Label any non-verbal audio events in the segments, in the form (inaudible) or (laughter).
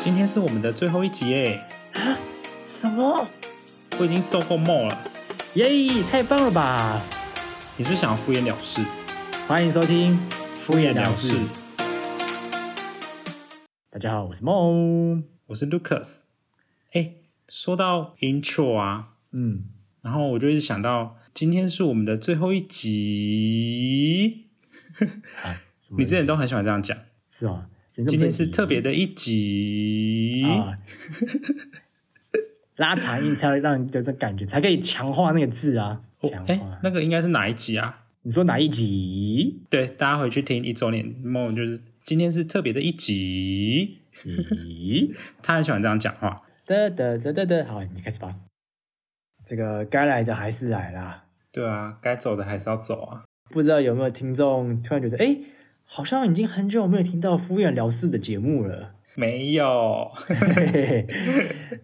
今天是我们的最后一集耶！啊，什么？我已经受够梦了。耶！太棒了吧！你是不是想要敷衍了事？欢迎收听《敷衍了事，大家好，我是梦。我是 Lucas。哎，说到 intro 啊，嗯，然后我就一直想到，今天是我们的最后一集。啊，(laughs) 你之前都很喜欢这样讲，是吗？今天是特别的一集，啊，(laughs) 拉长音才会让你有这感觉，才可以强化那个字啊。强哎、化。那个应该是哪一集啊？你说哪一集？对，大家回去听一周年梦，就是今天是特别的一集。咦？(laughs) 他很喜欢这样讲话。得得得得得，好，你开始吧。这个该来的还是来啦。对啊，该走的还是要走啊。不知道有没有听众突然觉得，哎，好像已经很久没有听到敷衍了事的节目了。没有，嘿嘿嘿，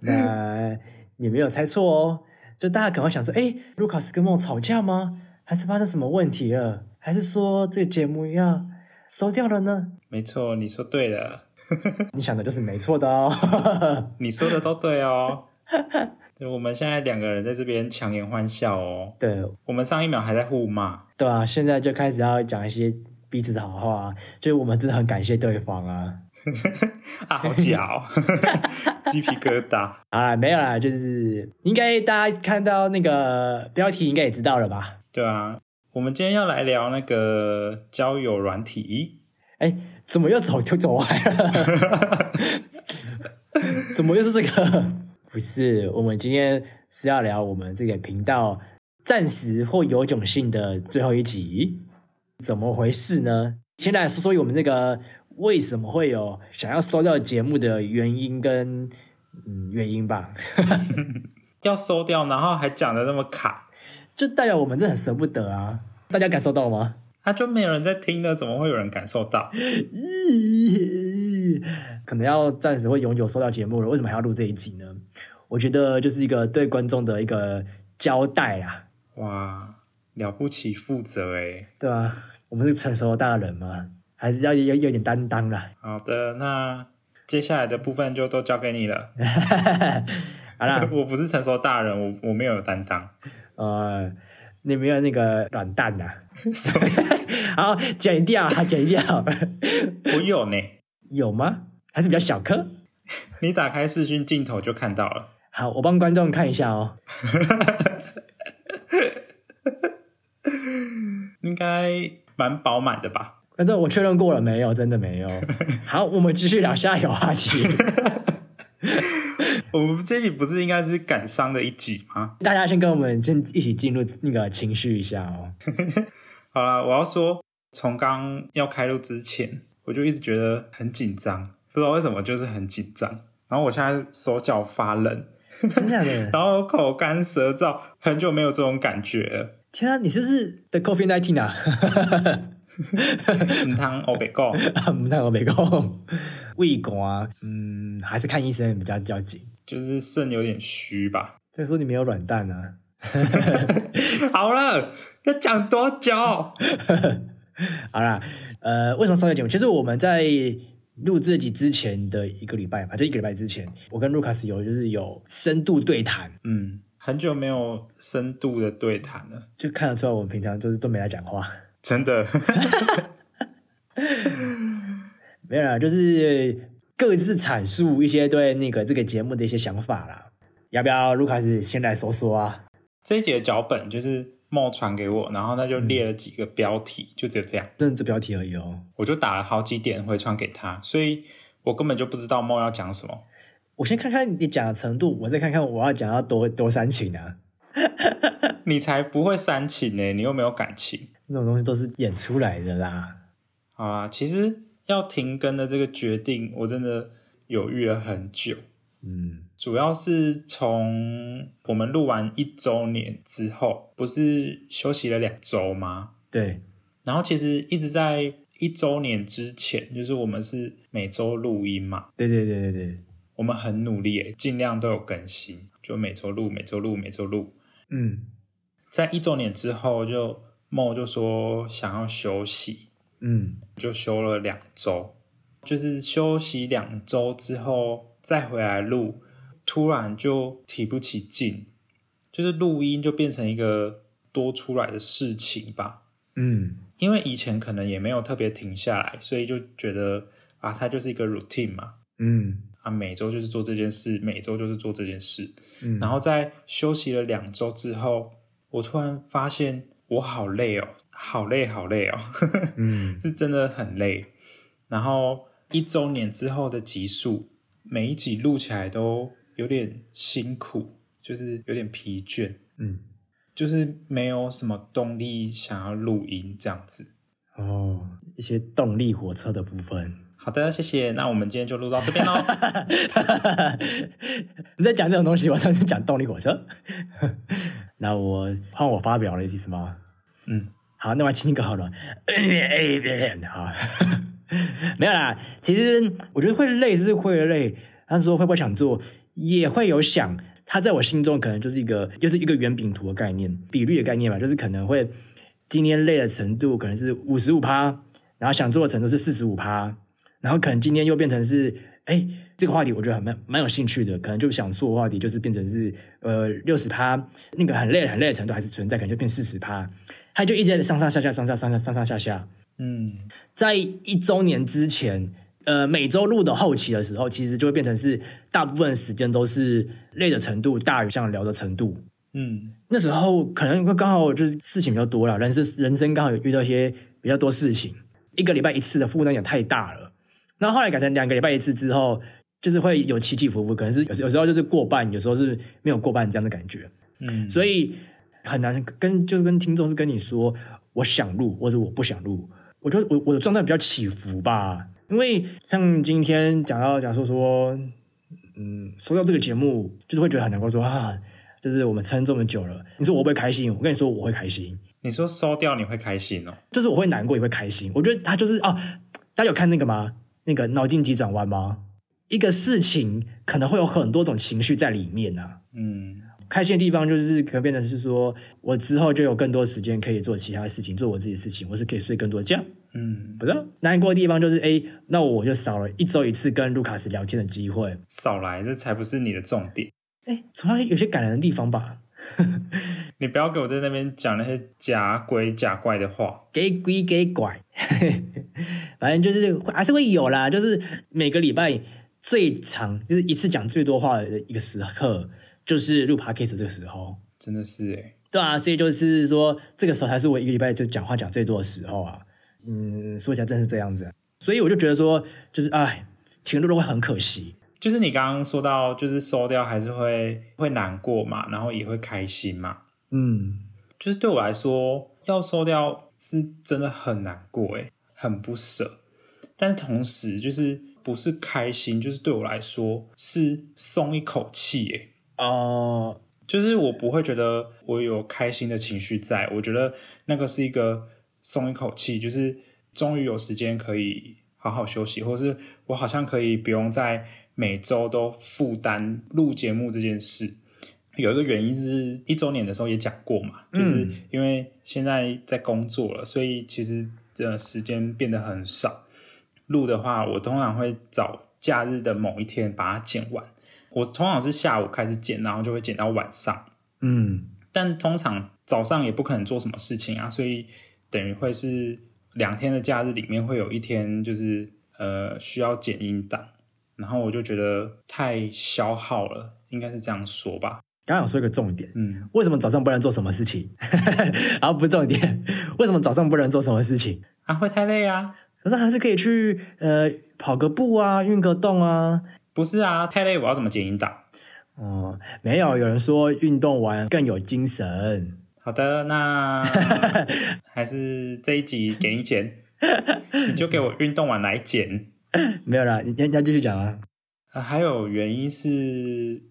那你没有猜错哦。就大家赶快想说，哎，卢卡斯跟梦吵架吗？还是发生什么问题了？还是说这个节目要收掉了呢？没错，你说对了，(laughs) 你想的就是没错的哦。(laughs) 你说的都对哦。对，我们现在两个人在这边强颜欢笑哦。对我们上一秒还在互骂，对啊，现在就开始要讲一些彼此的好话、啊，就是我们真的很感谢对方啊。(laughs) 啊，好假哦，(laughs) 鸡皮疙瘩。好啦，没有啦，就是应该大家看到那个标题应该也知道了吧？对啊，我们今天要来聊那个交友软体。哎，怎么又走就走歪了？(laughs) 怎么又是这个？不是，我们今天是要聊我们这个频道暂时或有种性的最后一集，怎么回事呢？先来说说我们这个为什么会有想要收掉节目的原因跟嗯原因吧，(laughs) 要收掉，然后还讲的那么卡，就代表我们真的很舍不得啊！大家感受到吗？那、就没有人在听了，怎么会有人感受到？咦，(laughs) 可能要暂时会永久收掉节目了，为什么还要录这一集呢？我觉得就是一个对观众的一个交代啊，哇，了不起，负责哎。对吧、我们是成熟的大人嘛，还是要有有点担当啦。好的，那接下来的部分就都交给你了。(laughs) 好啦，(laughs) 我不是成熟大人，我我没有担当。呃，你没有那个软蛋呐、(laughs) 什么意思好，剪掉，剪掉，我有呢，有吗？还是比较小颗？你打开视讯镜头就看到了。好，我帮观众看一下哦。应该蛮饱满的吧？反正我确认过了，没有，真的没有。(laughs) 好，我们继续聊下一个话题。(laughs) 我们这集不是应该是感伤的一集吗？大家先跟我们先一起进入那个情绪一下哦。(laughs) 好了，我要说，从刚要开录之前，我就一直觉得很紧张，不知道为什么就是很紧张。然后我现在手脚发冷，真的的？然后口干舌燥，很久没有这种感觉了。天啊，你是不是的 COVID nineteen 啊？(laughs) 唔汤欧北够，(laughs) 不太我没空，胃寒，嗯，还是看医生比较较紧。就是肾有点虚吧。所以说你没有软蛋啊？(laughs) 好了，要讲多久？好啦，呃，为什么收掉节目？其实我们在录这集之前的一个礼拜吧，就一个礼拜之前，我跟卢卡斯有就是有深度对谈，嗯，很久没有深度的对谈了，就看得出来我们平常就是都没在讲话。真的。(laughs) 没有啦，就是各自阐述一些对那个这个节目的一些想法啦。要不要卢卡斯先来说说啊？这一节的脚本就是梦传给我，然后他就列了几个标题，就只有这样，真的这标题而已哦。我就打了好几点回传给他，所以我根本就不知道梦要讲什么。我先看看你讲的程度，我再看看我要讲到多多煽情啊。(laughs) 你才不会煽情呢，你又没有感情。那种东西都是演出来的啦。好啊，其实要停更的这个决定，我真的犹豫了很久。嗯，主要是从我们录完一周年之后，不是休息了两周吗？对，然后其实一直在一周年之前，就是我们是每周录音嘛，对对对对对，我们很努力诶，尽量都有更新，就每周录，每周录，每周录。嗯在一周年之后就，梦就说想要休息，嗯，就休了两周。就是休息两周之后再回来录，突然就提不起劲，就是录音就变成一个多出来的事情吧。嗯因为以前可能也没有特别停下来，所以就觉得啊，它就是一个 routine 嘛，嗯啊，每周就是做这件事，每周就是做这件事。嗯，然后在休息了两周之后，我突然发现我好累哦，好累，好累哦，嗯 (laughs) 是真的很累。然后一周年之后的集数，每一集录起来都有点辛苦，就是有点疲倦，嗯就是没有什么动力想要录音这样子。哦，一些动力火车的部分。好的，谢谢。那我们今天就录到这边喽。(laughs) 你在讲这种东西，我上去讲动力火车。(laughs) 那我换我发表了，意思吗？嗯，好，那我来亲一个好了。(laughs) 好，没有啦。其实我觉得会累是会累，但是说会不会想做，也会有想。它在我心中可能就是一个，就是一个圆饼图的概念，比率的概念吧，就是可能会今天累的程度可能是五十五趴，然后想做的程度是四十五趴，然后可能今天又变成是，哎，这个话题我觉得很蛮蛮有兴趣的，可能就想做的话题就是变成是呃六十趴，那个很累很累的程度还是存在，可能就变四十趴，它就一直在上上下下上上上上上上下下。嗯在一周年之前，呃，每周录的后期的时候，其实就会变成是大部分时间都是累的程度大于想聊的程度。嗯那时候可能会刚好就是事情比较多了，人生人生刚好有遇到一些比较多事情，一个礼拜一次的负担也太大了。然后后来改成两个礼拜一次之后，就是会有起起伏伏，可能是有有时候就是过半，有时候是没有过半这样的感觉。嗯，所以很难跟就是跟听众是跟你说我想录或者我不想录，我觉得我我的状态比较起伏吧，因为像今天讲到讲说说，嗯，收到这个节目就是会觉得很难过说啊，就是我们撑这么久了，你说我会不会开心？我跟你说我会开心，你说收掉你会开心哦？就是我会难过也会开心。我觉得他就是啊，大家有看那个吗？那个脑筋急转弯吗？一个事情可能会有很多种情绪在里面啊。嗯开心的地方就是可能变成是说，我之后就有更多时间可以做其他事情，做我自己的事情，我是可以睡更多觉。嗯，不是难过的地方就是，哎，那我就少了一周一次跟卢卡斯聊天的机会。少来，这才不是你的重点。哎，总要有些感人的地方吧？你不要给我在那边讲那些假鬼假怪的话。(laughs) 给鬼给拐，(laughs) 反正就是还是会有啦。就是每个礼拜最长就是一次讲最多话的一个时刻，就是录 podcast 这个时候。真的是哎，对啊，所以就是说，这个时候才是我一个礼拜就讲话讲最多的时候啊。嗯，说起来真是这样子啊、所以我就觉得说，就是哎，停录了会很可惜。就是你刚刚说到，就是收掉还是会会难过嘛，然后也会开心嘛。嗯就是对我来说，要收掉是真的很难过诶，很不舍。但同时，就是不是开心，就是对我来说是松一口气诶。哦，就是我不会觉得我有开心的情绪在，我觉得那个是一个松一口气，就是终于有时间可以好好休息，或是我好像可以不用在每周都负担录节目这件事。有一个原因是一周年的时候也讲过嘛，就是因为现在在工作了，所以其实这时间变得很少。录的话，我通常会找假日的某一天把它剪完。我通常是下午开始剪，然后就会剪到晚上。嗯但通常早上也不可能做什么事情啊，所以等于会是两天的假日里面会有一天就是呃需要剪音档，然后我就觉得太消耗了，应该是这样说吧。刚刚有说一个重点，嗯，为什么早上不能做什么事情？(laughs) 然后不是重点，为什么早上不能做什么事情？啊，会太累啊？早上还是可以去呃跑个步啊，运个动啊。不是啊，太累，我要怎么剪音档？哦，没有，有人说运动完更有精神。好的，那 (laughs) 还是这一集给你剪，你就给我运动完来剪。(laughs) 没有啦，你你要继续讲啊。呃，还有原因是，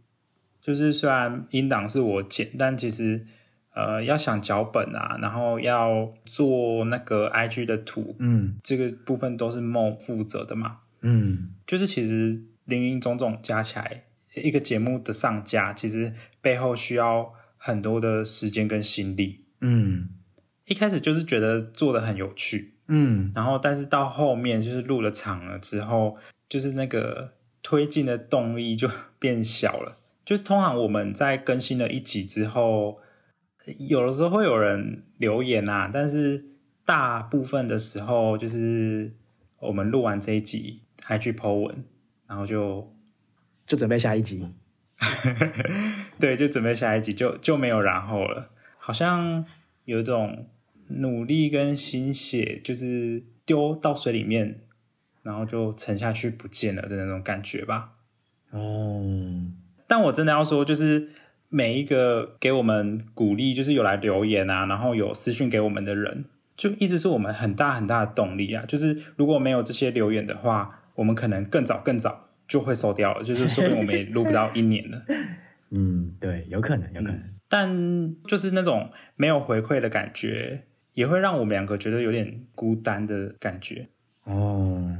就是虽然音档是我剪，但其实呃要想脚本啊，然后要做那个 IG 的图，嗯这个部分都是 Mo 负责的嘛。嗯就是其实零零总总加起来，一个节目的上架，其实背后需要很多的时间跟心力。嗯一开始就是觉得做的很有趣，嗯，然后但是到后面就是录了场了之后，就是那个推进的动力就 (laughs) 变小了。就是通常我们在更新了一集之后，有的时候会有人留言啊，但是大部分的时候就是我们录完这一集还去 Po 文，然后就就准备下一集。(laughs) 对，就准备下一集，就就没有然后了。好像有一种努力跟心血，就是丢到水里面，然后就沉下去不见了的那种感觉吧。哦，但我真的要说，就是每一个给我们鼓励，就是有来留言啊，然后有私讯给我们的人，就一直是我们很大很大的动力啊。就是如果没有这些留言的话，我们可能更早更早就会收掉了，就是说不定我们也录不到一年了。(laughs) 嗯，对，有可能，有可能。但就是那种没有回馈的感觉，也会让我们两个觉得有点孤单的感觉。哦，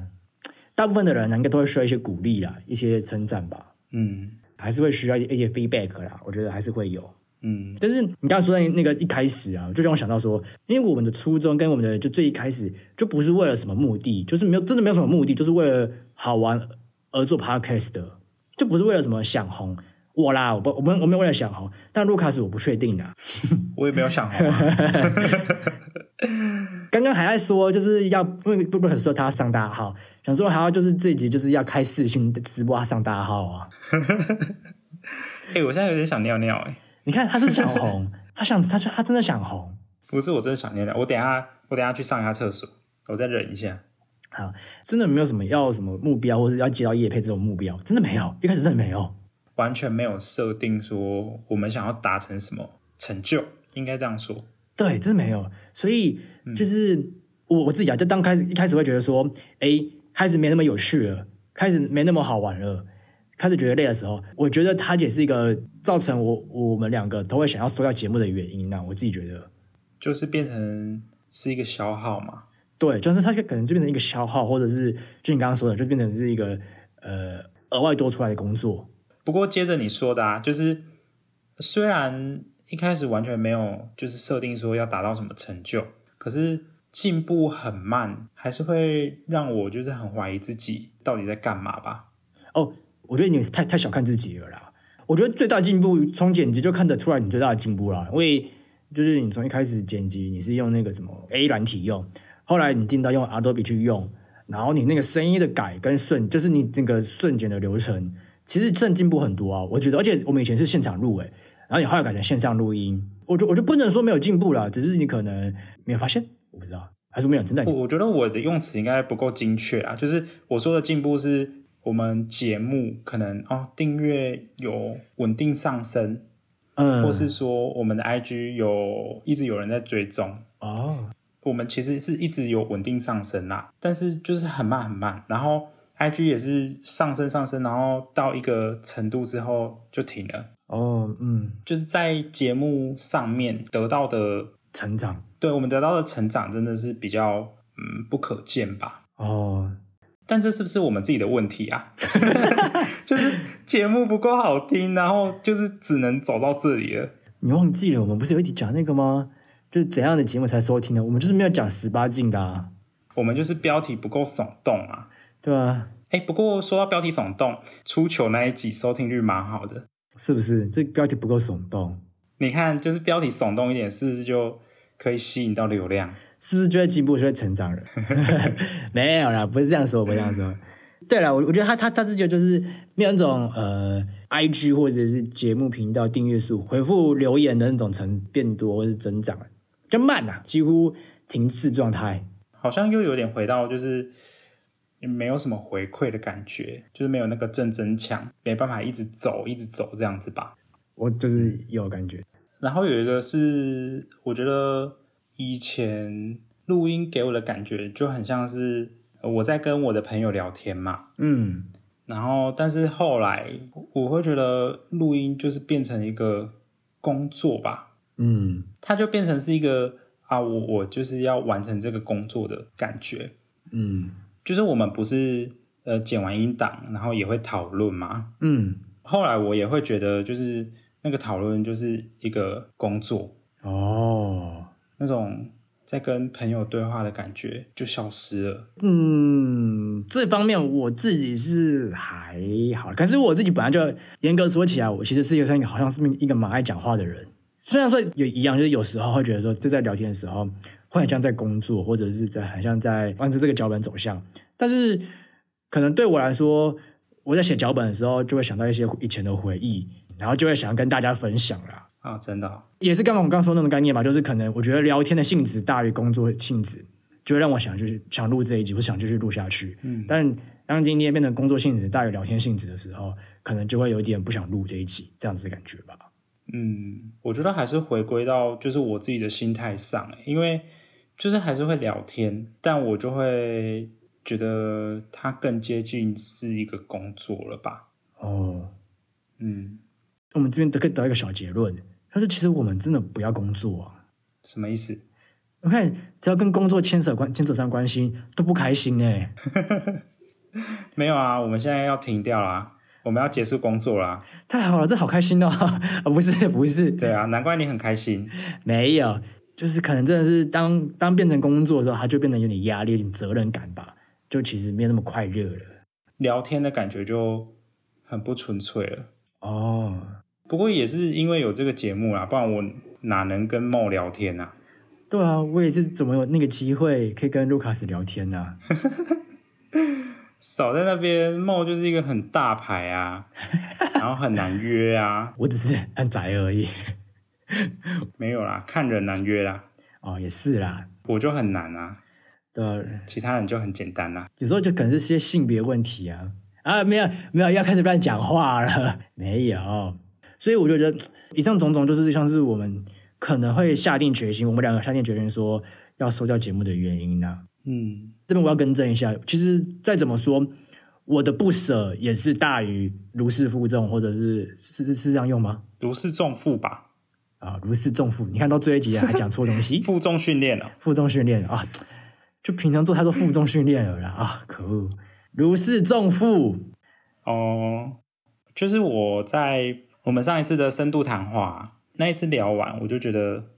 大部分的人呢，应该都会需要一些鼓励啦，一些称赞吧，嗯还是会需要一些 feedback 啦。我觉得还是会有。嗯但是你刚刚说的那个一开始啊，就让我想到说，因为我们的初衷跟我们的就最一开始就不是为了什么目的，就是没有真的没有什么目的，就是为了好玩而做 podcast 的，就不是为了什么想红。我啦，我不，我们我没有为了想红，但卢卡斯我不确定的。(laughs) 我也没有想红啊。(laughs) 刚刚还在说，就是要因为不不可说他要上大号，想说还要就是这一集就是要开视讯直播他上大号啊。(laughs) 哎、我现在有点想尿尿哎、你看他是想红，他想他他真的想红。不是我真的想尿尿，我等一下我等一下去上一下厕所，我再忍一下。好，真的没有什么要什么目标，或者要接到叶配这种目标，真的没有，一开始真的没有。完全没有设定说我们想要达成什么成就，应该这样说。对，真的没有。所以就是我我自己啊，就当开始一开始会觉得说，哎，开始没那么有趣了，开始没那么好玩了，开始觉得累的时候，我觉得它也是一个造成我我们两个都会想要收掉节目的原因呐、我自己觉得，就是变成是一个消耗嘛。对，就是它可能就变成一个消耗，或者是就你刚刚说的，就变成是一个呃额外多出来的工作。不过接着你说的啊，就是虽然一开始完全没有就是设定说要达到什么成就，可是进步很慢，还是会让我就是很怀疑自己到底在干嘛吧。哦，我觉得你太太小看自己了啦。我觉得最大进步从剪辑就看得出来你最大的进步啦，因为就是你从一开始剪辑你是用那个什么 A 软体用，后来你进到用 Adobe 去用，然后你那个声音的改跟顺，就是你那个瞬剪的流程，其实正进步很多啊。我觉得，而且我们以前是现场录诶，然后你后来改成线上录音，我就我就不能说没有进步啦，只是你可能没有发现，我不知道，还是没有真的我我觉得我的用词应该不够精确啊，就是我说的进步是我们节目可能哦订阅有稳定上升，嗯，或是说我们的 IG 有一直有人在追踪，哦，我们其实是一直有稳定上升啦，但是就是很慢很慢，然后 IG 也是上升上升，然后到一个程度之后就停了，哦，嗯，就是在节目上面得到的，成长，对我们得到的成长真的是比较嗯不可见吧。哦，但这是不是我们自己的问题啊？(laughs) 就是节目不够好听，然后就是只能走到这里了。你忘记了，我们不是有一集讲那个吗？就是怎样的节目才收听的？我们就是没有讲十八禁的、啊，我们就是标题不够耸动啊。对吧？哎，不过说到标题耸动，出糗那一集收听率蛮好的。是不是？这标题不够耸动，你看，就是标题耸动一点，是不是就可以吸引到流量？是不是就会进步，就会成长了？(laughs) (laughs) 没有啦，不是这样说，不是这样说。(laughs) 对了，我我觉得他他他自己就是没有那种呃，IG 或者是节目频道订阅数回复留言的那种成变多或是增长，比较慢呐、几乎停滞状态。好像又有点回到就是没有什么回馈的感觉，就是没有那个正增强，没办法一直走一直走这样子吧。我就是有感觉，然后有一个是，我觉得以前录音给我的感觉就很像是呃我在跟我的朋友聊天嘛，嗯，然后但是后来我会觉得录音就是变成一个工作吧，嗯，它就变成是一个啊，我我就是要完成这个工作的感觉，嗯，就是我们不是呃剪完音档，然后也会讨论嘛，嗯，后来我也会觉得就是那个讨论就是一个工作，哦，那种在跟朋友对话的感觉就消失了。嗯，这方面我自己是还好，可是我自己本来就严格说起来，我其实是一个算好像是一个蛮爱讲话的人。虽然说也一样，就是有时候会觉得说，就在聊天的时候，会很像在工作，或者是在很像在按照这个脚本走向。但是可能对我来说，我在写脚本的时候，就会想到一些以前的回忆，然后就会想要跟大家分享啦。啊，真的哦、也是刚刚我刚刚说那种概念嘛，就是可能我觉得聊天的性质大于工作性质，就会让我想就是想录这一集，我想继续录下去。嗯，但当今天变成工作性质大于聊天性质的时候，可能就会有一点不想录这一集这样子的感觉吧。嗯，我觉得还是回归到就是我自己的心态上，因为就是还是会聊天，但我就会觉得它更接近是一个工作了吧。哦，嗯，我们这边得可以得一个小结论，就是其实我们真的不要工作啊。什么意思？我看只要跟工作牵扯关牵扯上关系都不开心哎、(laughs) 没有啊，我们现在要停掉啦，我们要结束工作啦。太好了，这好开心哦！啊，(laughs) 不是不是，对啊，难怪你很开心。没有，就是可能真的是当当变成工作的时候，它就变得有点压力、有点责任感吧，就其实没有那么快乐了。聊天的感觉就很不纯粹了。哦，不过也是因为有这个节目啦，不然我哪能跟梦聊天啊？对啊，我也是怎么有那个机会可以跟卢卡斯聊天呢、(laughs) 少在那边，梦就是一个很大牌啊，(laughs) 然后很难约啊，我只是很宅而已。没有啦，看人难约啦，哦，也是啦，我就很难啊，对啊，其他人就很简单啦。有时候就可能是些性别问题啊。啊，没有没有，要开始乱讲话了，(laughs) 没有。所以我就觉得以上种种就是像是我们可能会下定决心，我们两个下定决心说要收掉节目的原因呢、嗯，这边我要更正一下，其实再怎么说，我的不舍也是大于如释负重，或者是是是是这样用吗？如释重负吧，啊，如释重负。你看到最后一集 (laughs) 还讲错东西，负重训练了。负重训练啊，就平常做太多负重训练了啦啊，可恶！如释重负，哦，就是我在我们上一次的深度谈话那一次聊完，我就觉得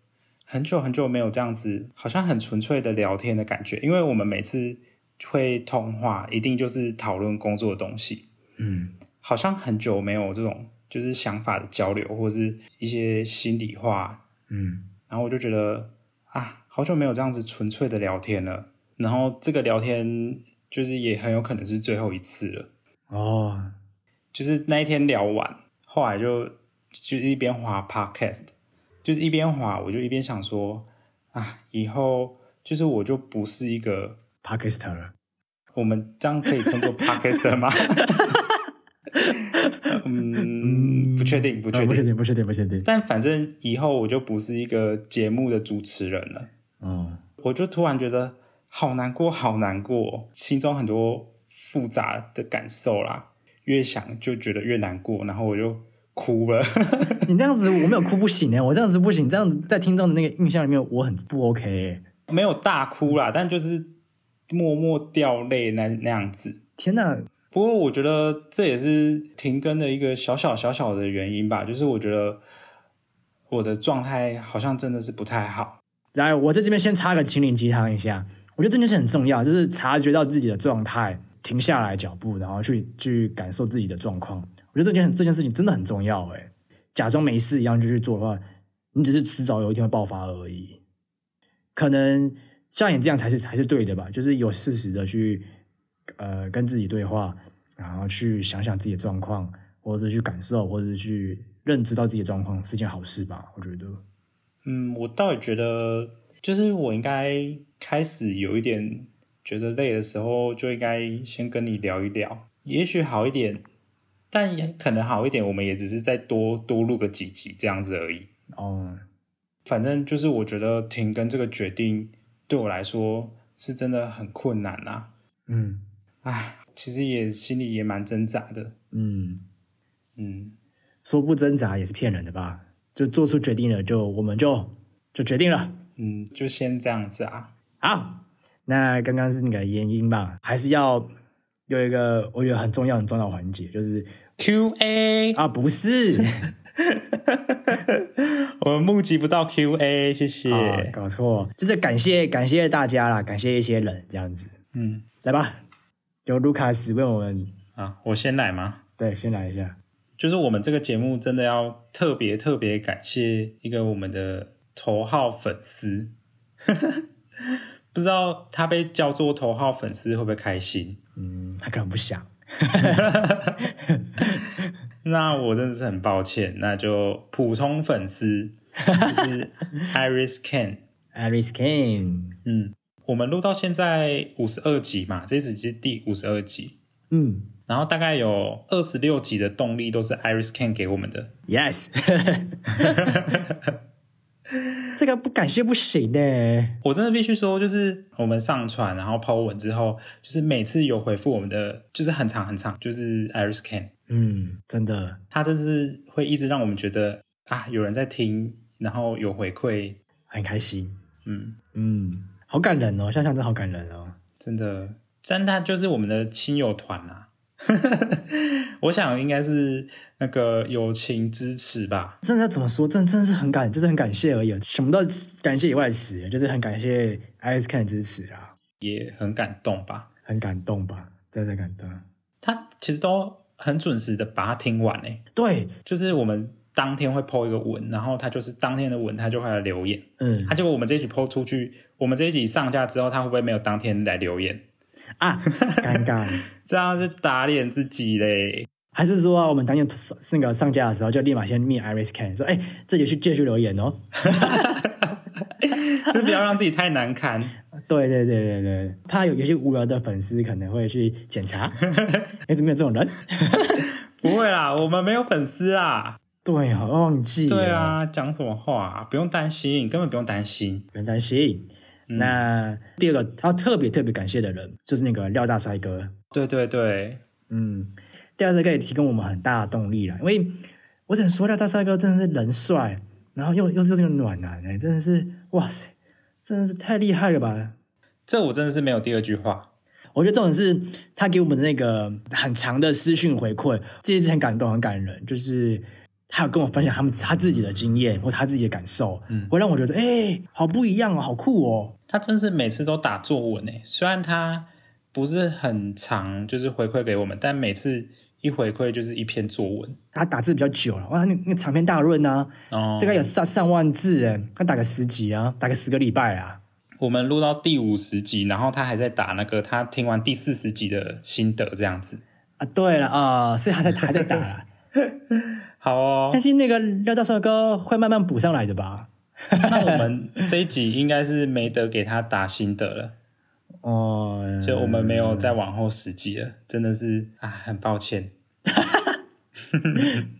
很久很久没有这样子，好像很纯粹的聊天的感觉。因为我们每次会通话，一定就是讨论工作的东西，嗯，好像很久没有这种就是想法的交流，或是一些心里话。嗯，然后我就觉得啊，好久没有这样子纯粹的聊天了。然后这个聊天就是也很有可能是最后一次了。哦，就是那一天聊完，后来就就一边滑 podcast，就是一边滑，我就一边想说啊，以后就是我就不是一个，帕克斯特了，我们这样可以称作 (laughs) podcaster 吗？(laughs) 嗯，不确定，不确定。啊不确定，不确定，不确定。但反正以后我就不是一个节目的主持人了，嗯，我就突然觉得好难过，好难过，心中很多复杂的感受啦。越想就觉得越难过，然后我就哭了。(laughs) 你这样子我没有哭不行哎，我这样子不行，这样子在听众的那个印象里面我很不 OK 欸。没有大哭啦，但就是默默掉泪那那样子。天哪，不过我觉得这也是停更的一个小小小小的原因吧，就是我觉得我的状态好像真的是不太好。来，我在这边先插个心灵鸡汤一下，我觉得这件事很重要，就是察觉到自己的状态，停下来脚步，然后去去感受自己的状况。我觉得这件这件事情真的很重要，哎，假装没事一样就去做的话，你只是迟早有一天会爆发而已。可能像你这样才是才是对的吧，就是有事实的去呃跟自己对话，然后去想想自己的状况，或者去感受，或者去认知到自己的状况是件好事吧，我觉得。嗯，我倒也觉得，就是我应该开始有一点觉得累的时候，就应该先跟你聊一聊，也许好一点，但也可能好一点，我们也只是再多多录个几集这样子而已。哦，反正就是我觉得停更这个决定对我来说是真的很困难啊，嗯唉，其实也心里也蛮挣扎的，嗯。嗯，说不挣扎也是骗人的吧？就做出决定了，就我们就就决定了。嗯，就先这样子啊。好，那刚刚是那个原因吧，还是要有一个我觉得很重要很重要的环节，就是 Q A，啊，不是 (laughs) 我们募集不到 Q&A，谢谢。啊，搞错，就是感谢感谢大家啦，感谢一些人这样子。嗯，来吧，由卢卡斯问我们啊，我先来吗？对，先来一下。就是我们这个节目真的要特别特别感谢一个我们的头号粉丝，(laughs) 不知道他被叫做头号粉丝会不会开心？嗯，他可能不想。(laughs) 那我真的是很抱歉，那就普通粉丝 (laughs) 就是 Iris Ken。Iris Kane，嗯，我们录到现在五十二集嘛，这一集是第五十二集，嗯然后大概有二十六集的动力都是 Iris Ken 给我们的。，Yes，(laughs) (laughs) 这个不感谢不行的。我真的必须说，就是我们上传然后 Po 文之后，就是每次有回复我们的，就是很长很长，就是 Iris Ken，嗯，真的，他真是会一直让我们觉得啊，有人在听，然后有回馈，很开心。嗯，嗯，好感人哦，想想真好感人哦。真的，但他就是我们的亲友团啊。我想应该是那个友情支持吧。真的怎么说？真的真的是很感，就是很感谢而已，想不到感谢以外的词，就是很感谢 Kane 的支持啊，也很感动吧。很感动吧，真的感动。他其实都很准时的把它听完诶，对，就是我们当天会 PO 一个文，然后他就是当天的文，他就会来留言。嗯他结果我们这一集 PO 出去，我们这一集上架之后，他会不会没有当天来留言？啊，尴尬。(laughs) 这样就打脸自己嘞。还是说、啊、我们当天那个上架的时候，就立马先密 Iris Kane 说，哎，这里去继续留言哦。(laughs) 就不要让自己太难堪。对对对对对，怕有有些无聊的粉丝可能会去检查，(laughs) 哎，怎么有这种人？(laughs) 不会啦，我们没有粉丝啊。对啊，忘记了对，啊，讲什么话、啊？不用担心，根本不用担心。不用担心。那第二个他特别特别感谢的人，就是那个廖大帅哥。对对对，嗯，廖大帅哥也提供我们很大的动力了，因为我只能说廖大帅哥真的是人帅，然后又又是这个暖男哎，真的是哇塞，真的是太厉害了吧！这我真的是没有第二句话。我觉得重点是他给我们的那个很长的私讯回馈，这也是很感动、很感人。就是他有跟我分享他们他自己的经验或他自己的感受，嗯，会让我觉得哎、好不一样哦，好酷哦。他真是每次都打作文诶，虽然他不是很长，就是回馈给我们，但每次一回馈就是一篇作文。他打字比较久了，哇，那那长篇大论啊，哦，大概有上上万字哎，他打个十集啊，打个十个礼拜啊。我们录到第五十集，然后他还在打那个他听完第四十集的心得，这样子。啊，对了啊，所以他在还在打啦。(laughs) 好哦但，是那个廖大帅哥会慢慢补上来的吧？(laughs) 那我们这一集应该是没得给他打心得了，哦，所以我们没有再往后十集了，真的是啊，很抱歉。(laughs)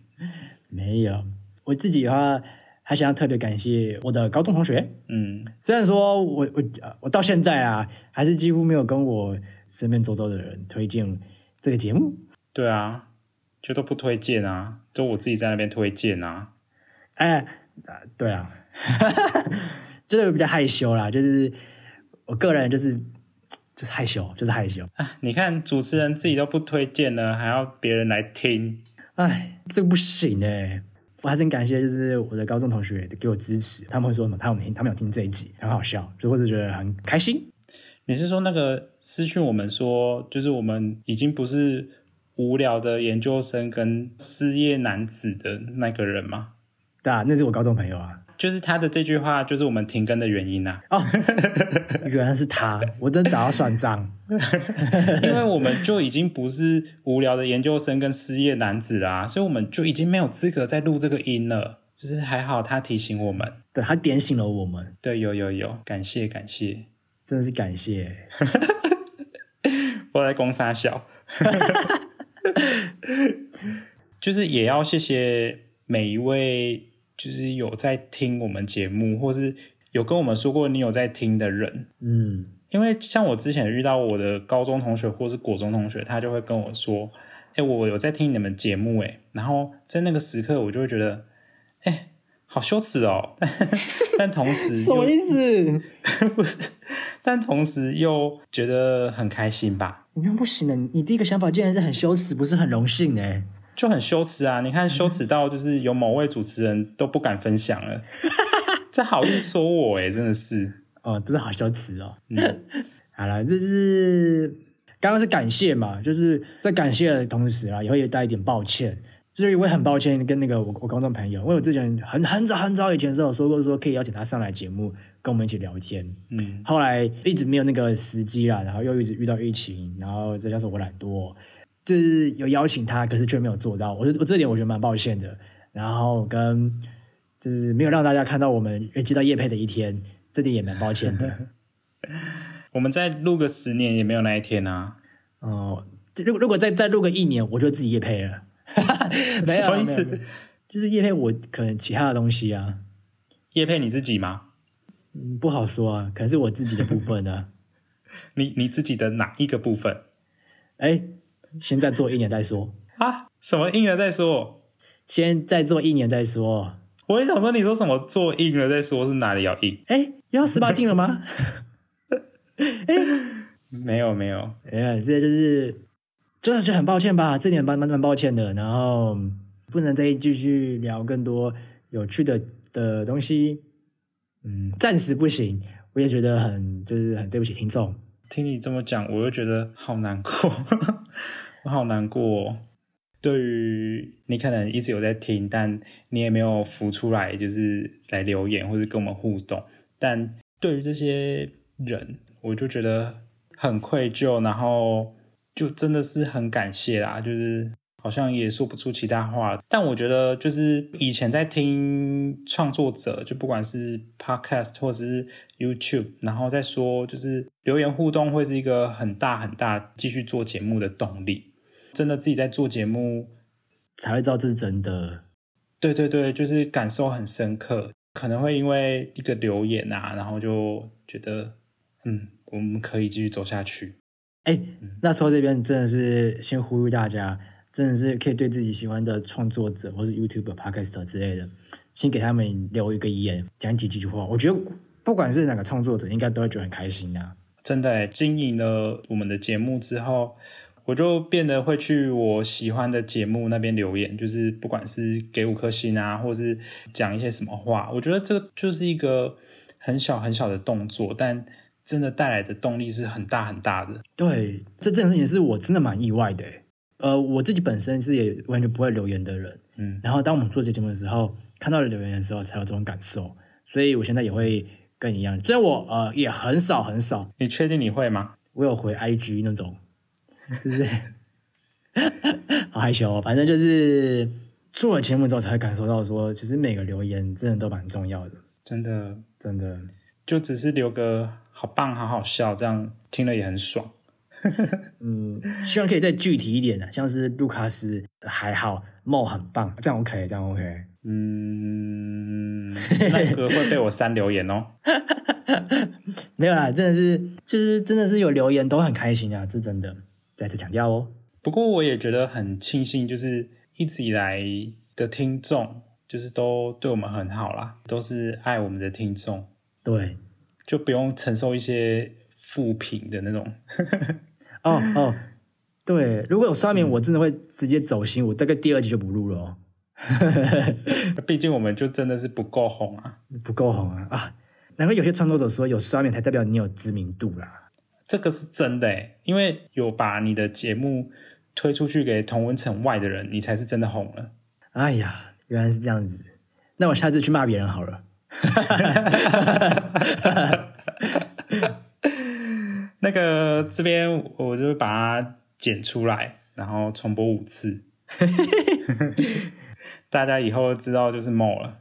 没有。我自己的话，还想要特别感谢我的高中同学。嗯，虽然说我我呃我到现在啊，还是几乎没有跟我身边周遭的人推荐这个节目。对啊，就都不推荐啊，就我自己在那边推荐啊。哎、啊对啊，(laughs) 就是比较害羞啦，就是我个人就是就是害羞，就是害羞。啊，你看主持人自己都不推荐了，还要别人来听，哎，这个不行哎、我还是很感谢，就是我的高中同学给我支持，他们会说什么？他们听，他们有听这一集，很好笑，就或者觉得很开心。你是说那个私讯我们说，就是我们已经不是无聊的研究生跟失业男子的那个人吗？对啊，那是我高中朋友啊。就是他的这句话，就是我们停更的原因呐、哦，(laughs) 原来是他，我真找他算账。(laughs) 因为我们就已经不是无聊的研究生跟失业男子啦、所以我们就已经没有资格再录这个音了。就是还好他提醒我们，对他点醒了我们，对，有有有，感谢感谢，真的是感谢。(laughs) 我在攻沙小，就是也要谢谢每一位，就是有在听我们节目，或是有跟我们说过你有在听的人。嗯，因为像我之前遇到我的高中同学或是国中同学，他就会跟我说：“哎、我有在听你们节目。”哎，然后在那个时刻，我就会觉得，哎、好羞耻哦。(laughs) 但同时什么，意思？(laughs) 不是，但同时又觉得很开心吧。你看不行的，你第一个想法竟然是很羞耻，不是很荣幸哎。就很羞耻啊！你看，羞耻到就是有某位主持人都不敢分享了，(laughs) 这好意思说我哎，真的是哦，真的好羞耻哦。嗯，(laughs) 好了，这是刚刚是感谢嘛，就是在感谢的同时啊，也会带一点抱歉。至于我也很抱歉跟那个我我观众朋友，因为我之前很很早很早以前的时候说过说可以邀请他上来节目跟我们一起聊天，嗯，后来一直没有那个时机啦，然后又一直遇到疫情，然后再加上我懒惰，就是有邀请他，可是却没有做到，我我这点我觉得蛮抱歉的，然后跟就是没有让大家看到我们接到叶配的一天，这点也蛮抱歉的。(laughs) 我们再录个十年也没有那一天啊，哦，如果如果再再录个一年，我就自己叶配了。(laughs) 没有，意思，就是叶配我可能其他的东西啊。叶配你自己吗？嗯，不好说啊，可能是我自己的部分呢。(laughs) 你你自己的哪一个部分？哎，先再做一年再说啊？什么硬了再说？先再做一年再说。我也想说，你说什么做硬了再说，是哪里要硬？哎，要十八禁了吗？(laughs) 哎，没有没有，哎呀，这就是。真的是很抱歉吧，这点蛮蛮蛮抱歉的。然后不能再继续聊更多有趣的的东西，嗯，暂时不行。我也觉得很就是很对不起听众。听你这么讲，我又觉得好难过，(laughs) 我好难过。对于你可能一直有在听，但你也没有浮出来，就是来留言或者跟我们互动。但对于这些人，我就觉得很愧疚，然后。就真的是很感谢啦，就是好像也说不出其他话，但我觉得就是以前在听创作者，就不管是 podcast 或者是 YouTube，然后再说就是留言互动会是一个很大很大继续做节目的动力。真的自己在做节目才会知道这是真的。对对对，就是感受很深刻，可能会因为一个留言啊，然后就觉得嗯，我们可以继续走下去。哎，那说这边真的是先呼吁大家，真的是可以对自己喜欢的创作者或是 YouTube、Podcast 之类的，先给他们留一个言，讲几句话。我觉得不管是哪个创作者，应该都会觉得很开心的。真的，经营了我们的节目之后，我就变得会去我喜欢的节目那边留言，就是不管是给五颗星啊，或是讲一些什么话，我觉得这个就是一个很小很小的动作，但。真的带来的动力是很大很大的。对，这件事情是我真的蛮意外的。呃，我自己本身是也完全不会留言的人，嗯，然后当我们做这节目的时候，看到了留言的时候，才有这种感受。所以我现在也会跟你一样，虽然我呃也很少很少。你确定你会吗？我有回 IG 那种，就是 (laughs) 好害羞。哦反正就是做了节目之后，才会感受到说，其实每个留言真的都蛮重要的。真的，真的，就只是留个。好棒，好好笑，这样听了也很爽。(laughs) 嗯，希望可以再具体一点的，像是卢卡斯还好，梦很棒，这样 OK，这样 OK。嗯，那个会被我删留言哦。(laughs) 没有啦，真的是，就是真的是有留言都很开心啊，这真的再次强调哦。不过我也觉得很庆幸，就是一直以来的听众，就是都对我们很好啦，都是爱我们的听众。对。就不用承受一些负评的那种。哦哦，对，如果有刷屏，我真的会直接走心，我大概第二集就不录了哦。(laughs) 毕竟我们就真的是不够红啊，不够红啊啊！难怪有些创作者说有刷屏才代表你有知名度啦。这个是真的诶，因为有把你的节目推出去给同文层外的人，你才是真的红了。哎呀，原来是这样子，那我下次去骂别人好了。那个这边我就把它剪出来，然后重播五次，(laughs) 大家以后知道就是某了。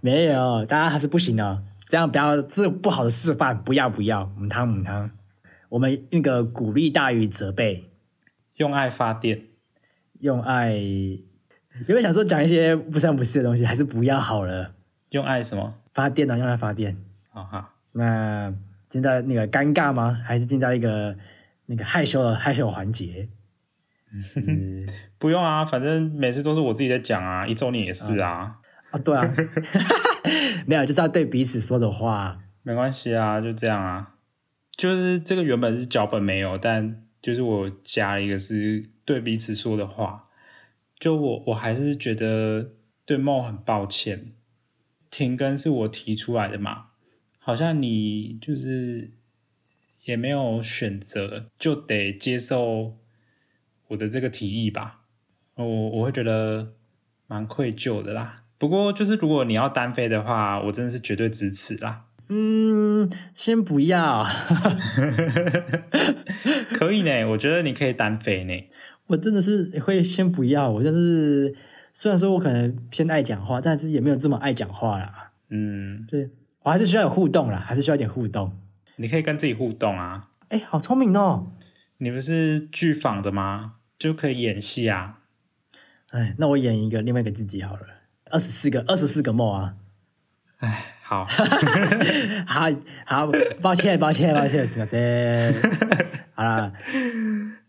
没有，大家还是不行的，这样不要这不好的示范，不要不要，母汤母汤，我们那个鼓励大于责备，用爱发电，用爱。有没想说讲一些不三不四的东西，还是不要好了。用爱什么发电呢？用爱发电。好哈，那进在那个尴尬吗？还是进到一个那个害羞的害羞环节？不用啊，反正每次都是我自己在讲啊，一周年也是啊。啊，对啊，(laughs) 没有，就是要对彼此说的话。没关系啊，就这样啊。就是这个原本是脚本没有，但就是我加了一个是对彼此说的话。就我我还是觉得对梦很抱歉，停更是我提出来的嘛，好像你就是也没有选择，就得接受我的这个提议吧。我我会觉得蛮愧疚的啦。不过就是如果你要单飞的话，我真的是绝对支持啦。嗯，先不要，(laughs) 可以呢，我觉得你可以单飞呢。(laughs) 我真的是会先不要。我就是虽然说我可能偏爱讲话，但是也没有这么爱讲话啦。嗯，对我还是需要有互动啦，还是需要一点互动。你可以跟自己互动啊。哎，好聪明哦！你不是剧坊的吗？就可以演戏啊。哎，那我演一个另外一个自己好了。二十四个，二十四个梦啊！哎，好，(laughs) 好好，抱歉，抱歉，抱歉，是不是？(laughs) 好了，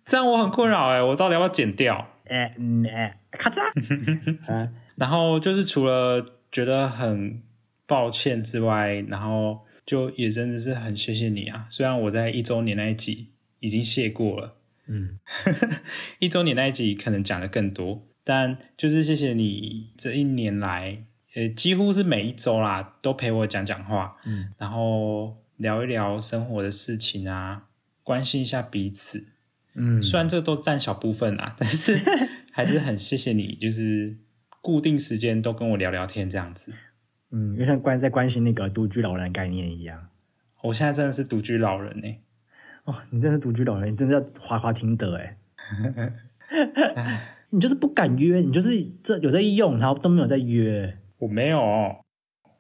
这样我很困扰哎，我到底要不要剪掉？哎，嗯，哎，咔嚓！(laughs) 啊，然后就是除了觉得很抱歉之外，然后就也真的是很谢谢你啊。虽然我在一周年那一集已经谢过了，嗯，(laughs) 一周年那一集可能讲的更多。但就是谢谢你这一年来，呃，几乎是每一周啦，都陪我讲讲话，嗯，然后聊一聊生活的事情啊，关心一下彼此，嗯，虽然这都占小部分啦，(laughs) 但是还是很谢谢你，就是固定时间都跟我聊聊天这样子，嗯，就像关在关心那个独居老人概念一样。我现在真的是独居老人呢，哦，你真的是独居老人，你真的要滑滑听得哎。(laughs) 你就是不敢约，你就是这有在用，然后都没有在约。我没有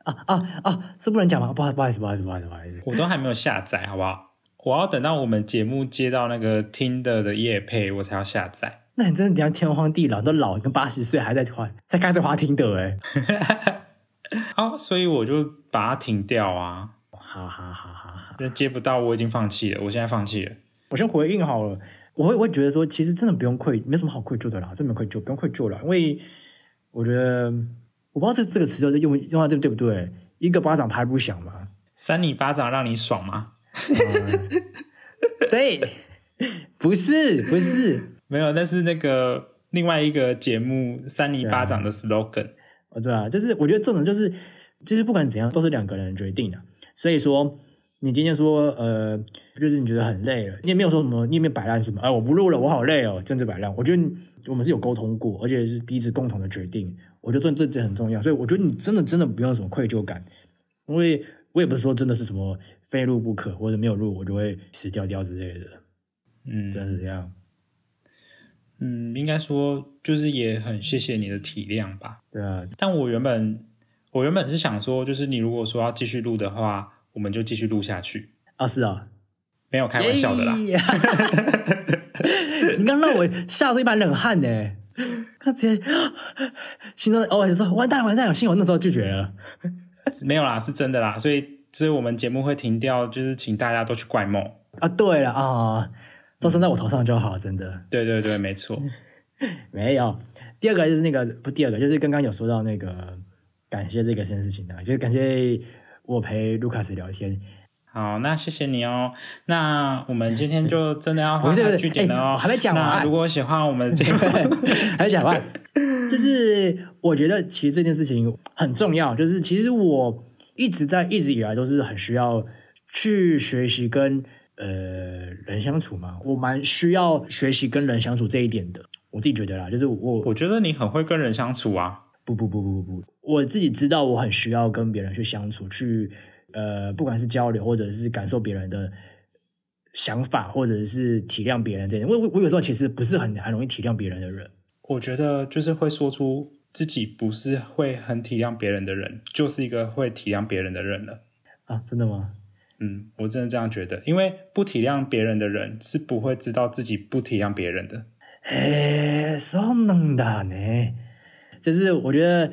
啊啊啊！是不能讲吗？不好，不好意思，不好意思，不好意思，不好意思。我都还没有下载，好不好？我要等到我们节目接到那个听的的夜配，我才要下载。那你真的等下天荒地老，都老跟八十岁还在滑，在开始滑听的哎。(laughs) (laughs) 哦，所以我就把它停掉啊。好好好好好，就接不到，我已经放弃了。我现在放弃了。我先回应好了。我会我会觉得说，其实真的不用愧，没什么好愧疚的啦，真没愧疚，不用愧疚了。因为我觉得，我不知道这这个词用用用到对对不对？一个巴掌拍不响嘛。扇你巴掌让你爽吗？(laughs) 对，不是不是，没有，那是那个另外一个节目扇你巴掌的 slogan。哦，对啊，就是我觉得这种就是就是不管怎样都是两个人决定的，所以说。你今天说，呃，就是你觉得很累了，你也没有说什么，你也没有摆烂什么，哎，我不录了，我好累哦，政治摆烂。我觉得我们是有沟通过，而且是彼此共同的决定，我觉得这这这很重要。所以我觉得你真的真的不用什么愧疚感，因为我也不是说真的是什么非录不可，或者没有录我就会死掉掉之类的，嗯，真是这样。嗯，应该说就是也很谢谢你的体谅吧。对啊，但我原本我原本是想说，就是你如果说要继续录的话。我们就继续录下去啊！是啊，没有开玩笑的啦。(laughs) 你刚让我吓出一把冷汗呢，他直接心中哦，就说完蛋了，完蛋了，幸好那时候拒绝了。没有啦，是真的啦，所以所以我们节目会停掉，就是请大家都去怪梦啊。对了啊，都生在我头上就好，真的。对对对，没错。(laughs) 没有第二个就是那个不，第二个就是刚刚有说到那个感谢这个件事情的，就是感谢。我陪卢卡斯聊天，好，那谢谢你哦。那我们今天就真的要 (laughs) 画下句点了哦。还没讲完。如果喜欢我们节目，(laughs) 还没讲完，就是我觉得其实这件事情很重要。就是其实我一直在一直以来都是很需要去学习跟呃人相处嘛。我蛮需要学习跟人相处这一点的。我自己觉得啦，就是我我觉得你很会跟人相处啊。不不不不不不，我自己知道我很需要跟别人去相处，去呃，不管是交流或者是感受别人的想法，或者是体谅别人这点。我我我有时候其实不是很很容易体谅别人的人。我觉得就是会说出自己不是会很体谅别人的人，就是一个会体谅别人的人了。啊，真的吗？嗯，我真的这样觉得，因为不体谅别人的人是不会知道自己不体谅别人的。诶，そうなんだね。就是我觉得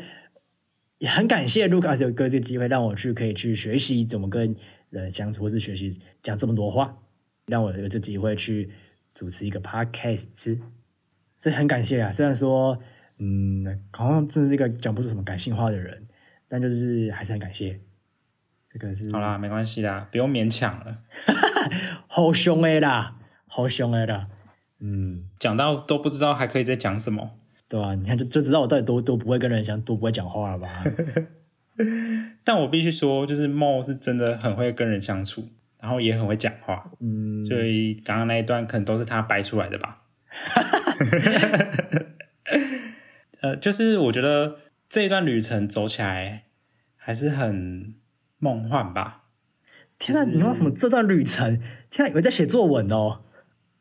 也很感谢卢卡斯有个这个机会，让我去可以去学习怎么跟人相处，或是学习讲这么多话，让我有这机会去主持一个 podcast，所以很感谢啊。虽然说，嗯，好像真是一个讲不出什么感性话的人，但就是还是很感谢。 这个是好啦，没关系啦，不用勉强了。(laughs) 好凶哎啦，好凶哎啦，嗯，讲到都不知道还可以再讲什么。对吧、你看就就知道我到底多多不会跟人相多不会讲话了吧？(laughs) 但我必须说，就是梦是真的很会跟人相处，然后也很会讲话。嗯，所以刚刚那一段可能都是他掰出来的吧。(laughs) 呃，就是我觉得这一段旅程走起来还是很梦幻吧。天啊，你为什么这段旅程？天啊，以为在写作文哦。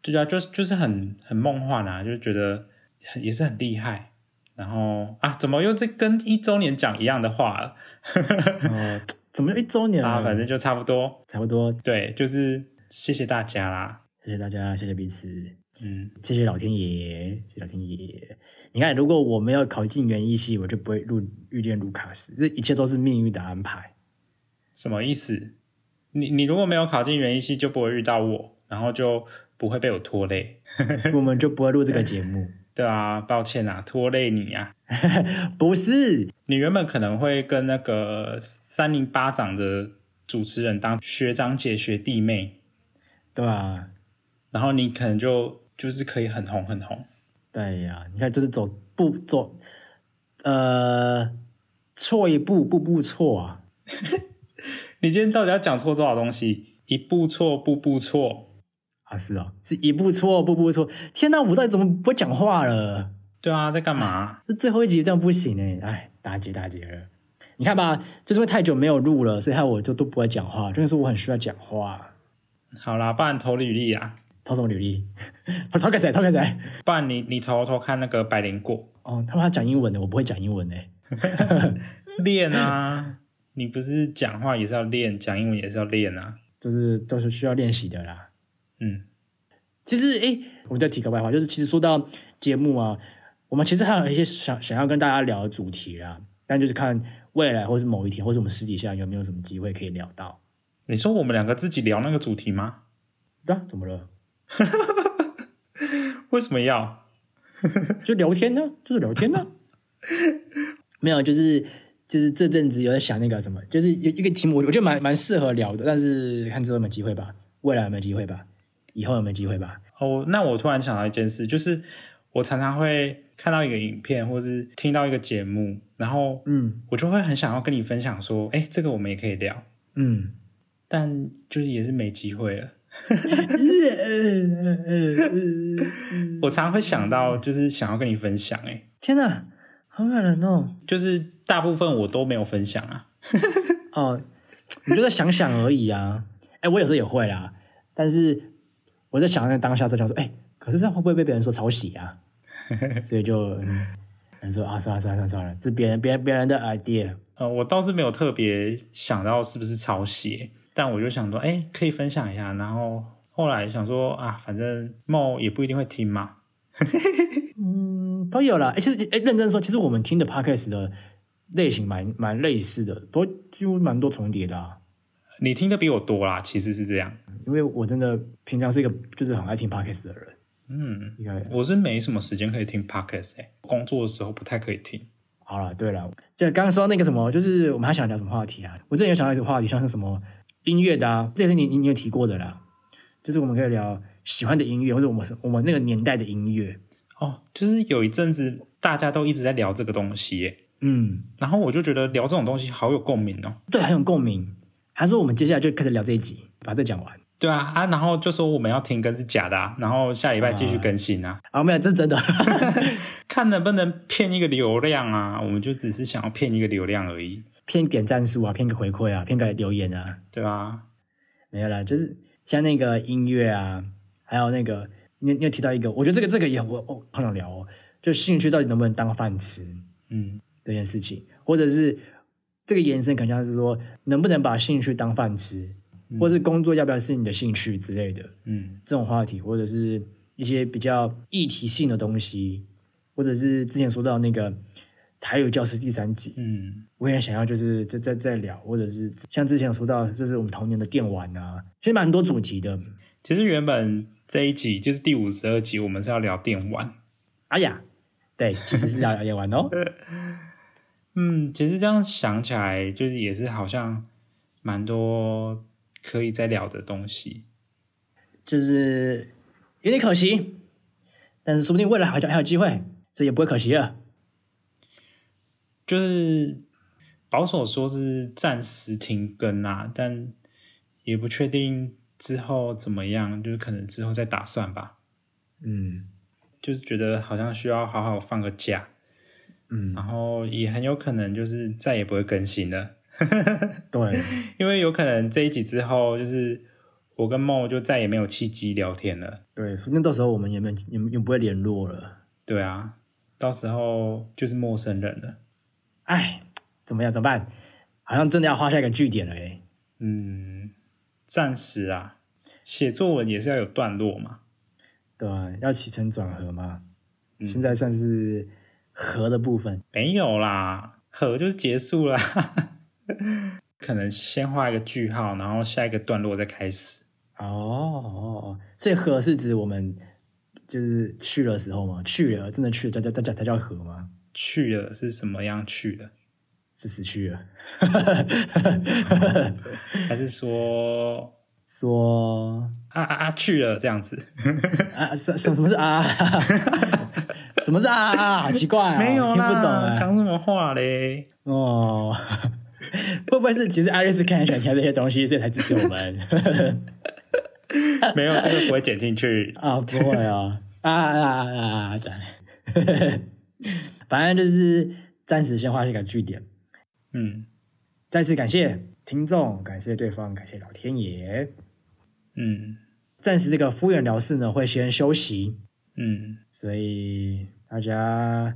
对啊，就是就是很很梦幻啊，就觉得很也是很厉害。然后啊，怎么又这跟一周年讲一样的话了？(laughs) 哦，怎么又一周年 (laughs) 啊，了？反正就差不多。差不多。对，就是谢谢大家啦。谢谢大家，谢谢彼此，嗯，谢谢老天爷，谢谢老天爷。你看，如果我没有考进园艺系，我就不会录遇见卢卡斯，这一切都是命运的安排。什么意思？你你如果没有考进园艺系，就不会遇到我，然后就不会被我拖累。(laughs) 我们就不会录这个节目。(laughs) 对啊，抱歉啊，拖累你啊。(laughs) 不是，你原本可能会跟那个三零八长的主持人当学长姐、学弟妹，对啊、然后你可能就就是可以很红很红。对呀、你看，就是走步走，呃，错一步，步步错啊。你今天到底要讲错多少东西？一步错，步步错。啊，是哦，是一步错，步步错。天哪，我到底怎么不会讲话了？对啊，在干嘛？这最后一集这样不行哎，哎，打结打结了。你看吧，就是因为太久没有录了，所以害我就都不会讲话。就是说我很需要讲话。好啦，不然投履历啊，投什么履历？投 (laughs) 投给谁？投给谁？不然你你投投看那个百灵果哦，他们要讲英文的，我不会讲英文的。(laughs) 练啊。你不是讲话也是要练，讲英文也是要练啊。就是都是需要练习的啦。嗯，其实，诶，我们在提个外话，就是其实说到节目啊，我们其实还有一些想想要跟大家聊的主题啦，但就是看未来或是某一天，或是我们私底下有没有什么机会可以聊到。你说我们两个自己聊那个主题吗？对啊，怎么了？(laughs) 为什么要？就聊天呢，就是聊天呢。(laughs) 没有，就是就是这阵子有在想那个什么，就是有一个题目，我我觉得蛮蛮适合聊的，但是看之后有没有机会吧，未来有没有机会吧，以后有没有机会吧？哦，那我突然想到一件事，就是我常常会看到一个影片，或是听到一个节目，然后嗯我就会很想要跟你分享说，哎，这个我们也可以聊，嗯，但就是也是没机会了。(laughs) 我常常会想到，就是想要跟你分享、哎，天哪，好感人哦！就是大部分我都没有分享啊。(laughs) 哦，你就在想想而已啊。哎，我有时候也会啦，但是我在想那当下就想说，哎，可是这样会不会被别人说抄袭啊？(laughs) 所以就说啊，算了算了算了算了，这别人别人别人的 idea。呃，我倒是没有特别想到是不是抄袭，但我就想说，哎，可以分享一下。然后后来想说啊，反正梦也不一定会听嘛。(laughs) 嗯，都有啦。哎，其实哎，认真说，其实我们听的 podcast 的类型蛮蛮类似的，都几乎蛮多重叠的啊。你听的比我多啦，其实是这样。因为我真的平常是一个就是很爱听 podcast 的人，嗯，应该我是没什么时间可以听 podcast 哎、工作的时候不太可以听。好了，对了，就刚刚说到那个什么，就是我们还想聊什么话题啊？我之前有想到一个话题，像是什么音乐的啊，这也是你你你有提过的啦，就是我们可以聊喜欢的音乐，或者我们是我们那个年代的音乐。哦，就是有一阵子大家都一直在聊这个东西耶，嗯，然后我就觉得聊这种东西好有共鸣哦。对，很有共鸣。还是我们接下来就开始聊这一集，把这讲完。对啊啊，然后就说我们要停更是假的、啊，然后下礼拜继续更新啊，啊，没有，这是真的。(laughs) 看能不能骗一个流量啊。我们就只是想要骗一个流量而已，骗点赞数啊，骗个回馈啊，骗个留言啊，对吧？没有啦，就是像那个音乐啊，还有那个你你有提到一个，我觉得这个这个也我我好想聊哦，就兴趣到底能不能当饭吃嗯，这件事情，或者是这个延伸可能像是说能不能把兴趣当饭吃，或是工作要不要是你的兴趣之类的嗯，这种话题，或者是一些比较议题性的东西，或者是之前说到那个台语教师第三集，嗯，我也想要就是再再再聊，或者是像之前有说到，就是我们童年的电玩啊，其实蛮多主题的。其实原本这一集就是第五十二集，我们是要聊电玩。哎呀，对，其实是要聊电玩哦。(laughs) 嗯，其实这样想起来，就是也是好像蛮多可以再聊的东西。就是有点可惜，但是说不定未来还有还有机会。这也不会可惜了。就是保守说是暂时停更啊，但也不确定之后怎么样，就是可能之后再打算吧。嗯就是觉得好像需要好好放个假，嗯，然后也很有可能就是再也不会更新了，(laughs) 对，因为有可能这一集之后，就是我跟梦就再也没有契机聊天了。对，那到时候我们也没也也不会联络了。对啊，到时候就是陌生人了。哎，怎么样？怎么办？好像真的要画下一个句点了诶。嗯，暂时啊，写作文也是要有段落嘛。对啊，要起承转合嘛。嗯现在算是合的部分。没有啦，合就是结束啦。(laughs) 可能先画一个句号，然后下一个段落再开始。哦哦，所以合是指我们就是去的时候吗？去了，真的去了，叫叫才叫才叫合吗？去了是什么样去了？是死去了。(laughs) 还是说说啊啊啊去了这样子？啊，什什什么是啊？(laughs) 什么是啊啊？好奇怪啊，没有听不懂。讲什么话嘞？哦，会不会是其实艾瑞斯看很喜欢听这些东西，所以才支持我们没有，这个不会剪进去。(laughs) 啊？不会啊啊啊啊啊！赞，反正就是暂时先画一个句点。嗯再次感谢听众，感谢对方，感谢老天爷。嗯暂时这个敷衍了事呢，会先休息，嗯，所以大家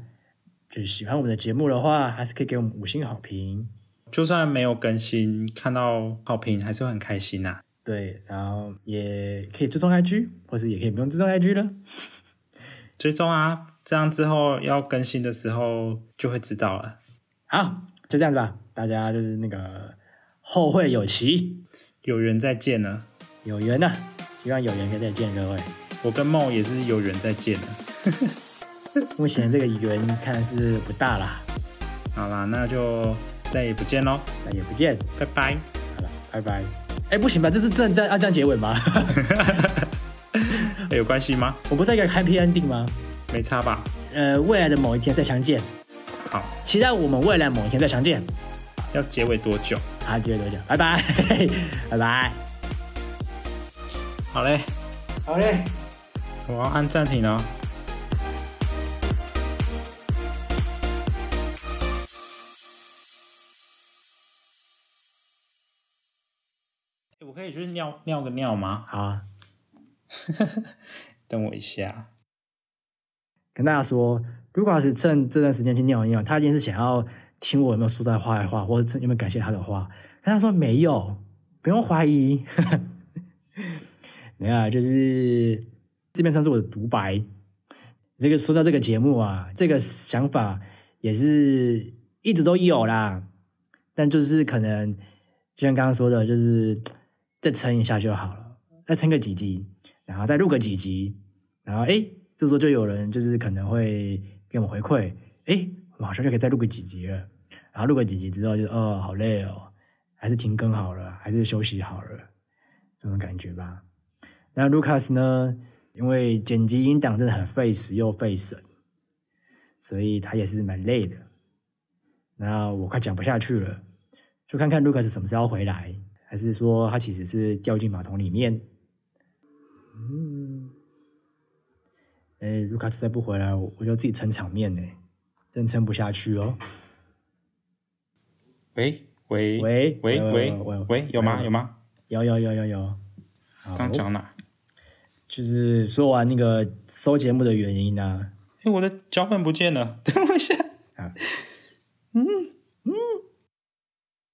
就是喜欢我们的节目的话，还是可以给我们五星好评。就算没有更新，看到好评还是会很开心呐、对，然后也可以追踪 IG，或是也可以不用追踪 IG 了。追踪啊，这样之后要更新的时候就会知道了。好，就这样子吧，大家就是那个后会有期，有缘再见呢，有缘呢、希望有缘可以再见各位。我跟梦也是有缘再见的。(laughs) 目前这个缘看是不大啦，好啦，那就再也不见喽，再也不见，拜拜。好了，拜拜。哎，不行吧？这是真的这样要这样结尾吗？(laughs) 有关系吗？我不是一个 happy ending 吗？没差吧？呃，未来的某一天再相见，好，期待我们未来某一天再相见。要结尾多久？啊，结尾多久，拜拜，(laughs) 拜拜。好嘞，好嘞。我要按暂停了我可以去尿尿个尿吗？好啊，(laughs) 等我一下。跟大家说，如果是趁这段时间去尿一尿，他一定是想要听我有没有说他坏话，或者有没有感谢他的话。但他说没有，不用怀疑。(laughs) 没有啊，就是这边算是我的独白。这个说到这个节目啊，这个想法也是一直都有啦，但就是可能就像刚刚说的，就是再撑一下就好了，再撑个几集，然后再录个几集，然后诶，这时候就有人就是可能会给我们回馈，诶，马上就可以再录个几集了。然后录个几集之后就哦，好累哦，还是停更好了，还是休息好了，这种感觉吧。那 Lucas 呢，因为剪辑音档真的很费时又费神，所以他也是蛮累的。那我快讲不下去了，就看看 Lucas 什么时候回来，还是说他其实是掉进马桶里面？嗯，哎，卢卡斯再不回来，我就自己撑场面呢，真撑不下去哦。喂喂喂喂喂喂，有吗有吗？有有有有有。刚讲哪？就是说完那个收节目的原因啊。哎，我的脚本不见了，等我一下。嗯。